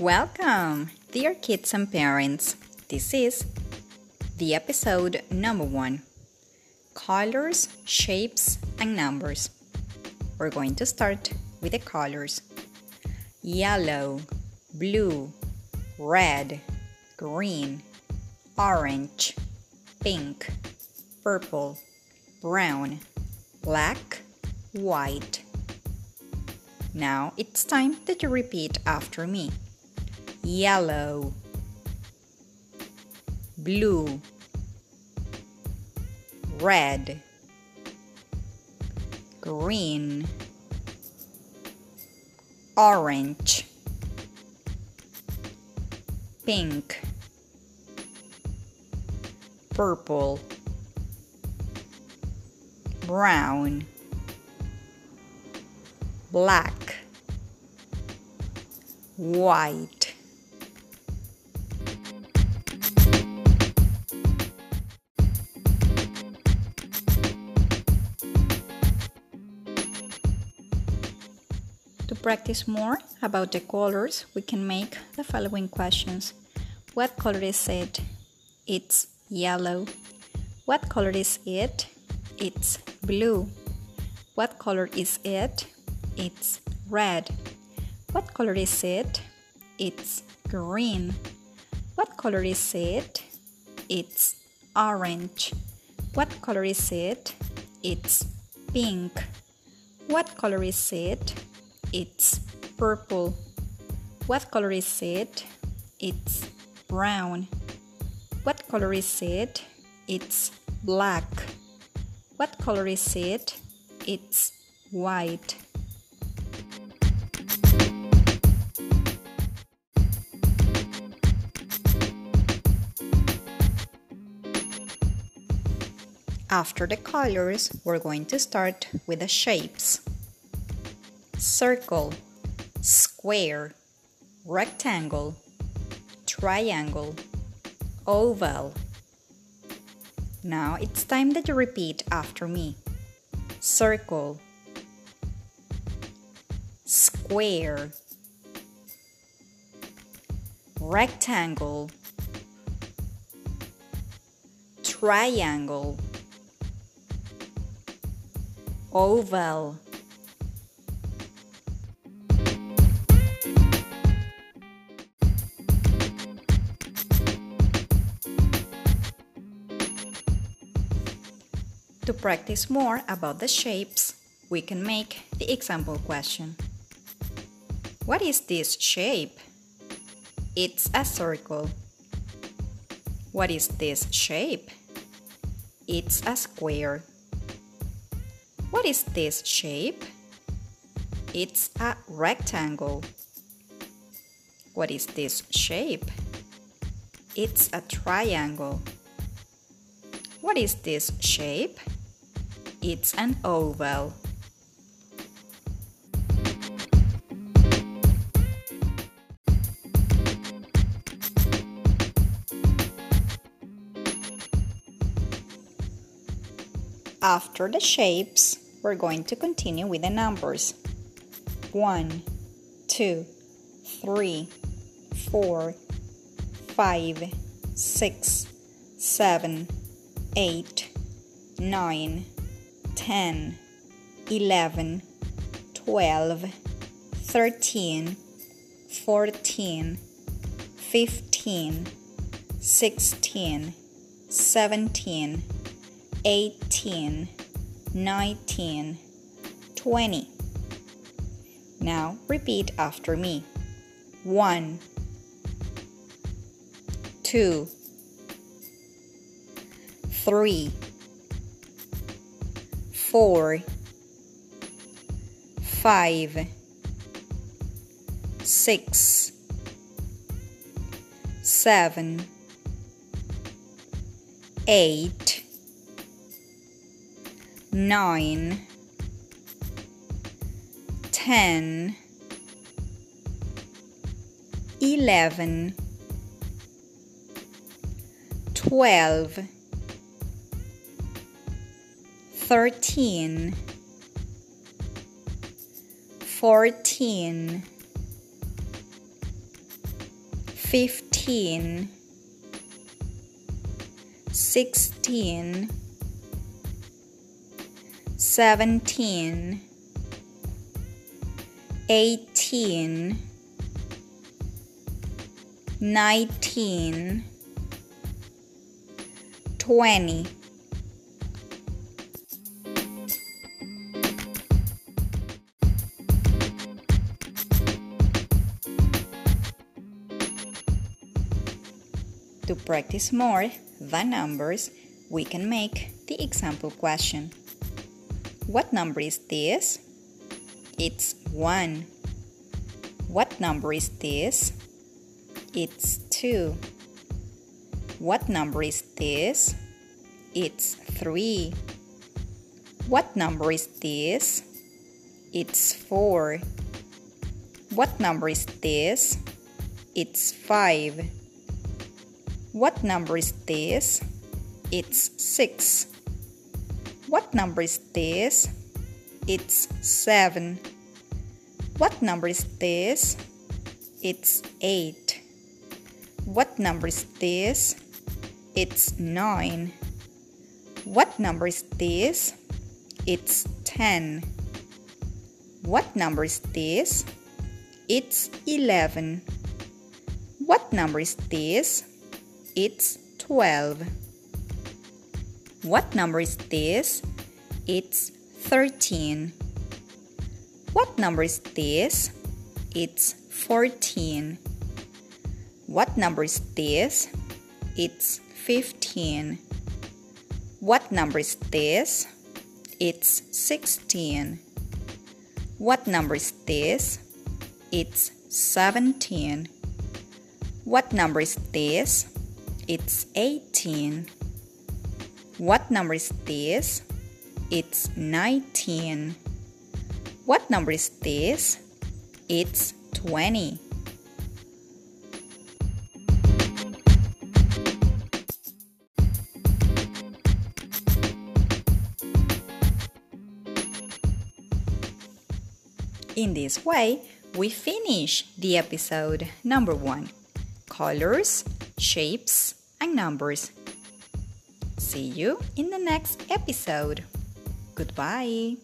Welcome, dear kids and parents. This is the episode number one colors, shapes, and numbers. We're going to start with the colors yellow, blue, red, green, orange, pink, purple, brown, black, white. Now it's time that you repeat after me yellow, blue, red, green, orange, pink, purple, brown, black, white. To practice more about the colors, we can make the following questions. What color is it? It's yellow. What color is it? It's blue. What color is it? It's red. What color is it? It's green. What color is it? It's orange. What color is it? It's pink. What color is it? It's purple. What color is it? It's brown. What color is it? It's black. What color is it? It's white. After the colors, we're going to start with the shapes circle, square, rectangle, triangle, oval. Now it's time that you repeat after me circle, square, rectangle, triangle, oval. To practice more about the shapes, we can make the example question. What is this shape? It's a circle. What is this shape? It's a square. What is this shape? It's a rectangle. What is this shape? It's a triangle. What is this shape? It's an oval. After the shapes, we're going to continue with the numbers. 1, 2, 3, 4, 5, 6, 7, 8, 9, 10, 11, 12, 13, 14, 15, 16, 17, 18, 19, 20. Now repeat after me. 1, 2, 3, four, five, six, seven, eight, nine, ten, eleven, twelve thirteen, fourteen, fifteen, sixteen, seventeen, eighteen, nineteen, twenty. To practice more the numbers, we can make the example question. What number is this? It's 1. What number is this? It's 2. What number is this? It's 3. What number is this? It's 4. What number is this? It's 5. What number is this? It's 6. What number is this? It's 7. What number is this? It's 8. What number is this? It's 9. What number is this? It's 10. What number is this? It's 11. What number is this? It's 12. What number is this? It's 13. What number is this? It's 14. What number is this? It's 15. What number is this? It's 16. What number is this? It's 17. What number is this? It's 18. What number is this? It's 19. What number is this? It's 20. In this way, we finish the episode number one colors, shapes, and numbers. See you in the next episode. Goodbye.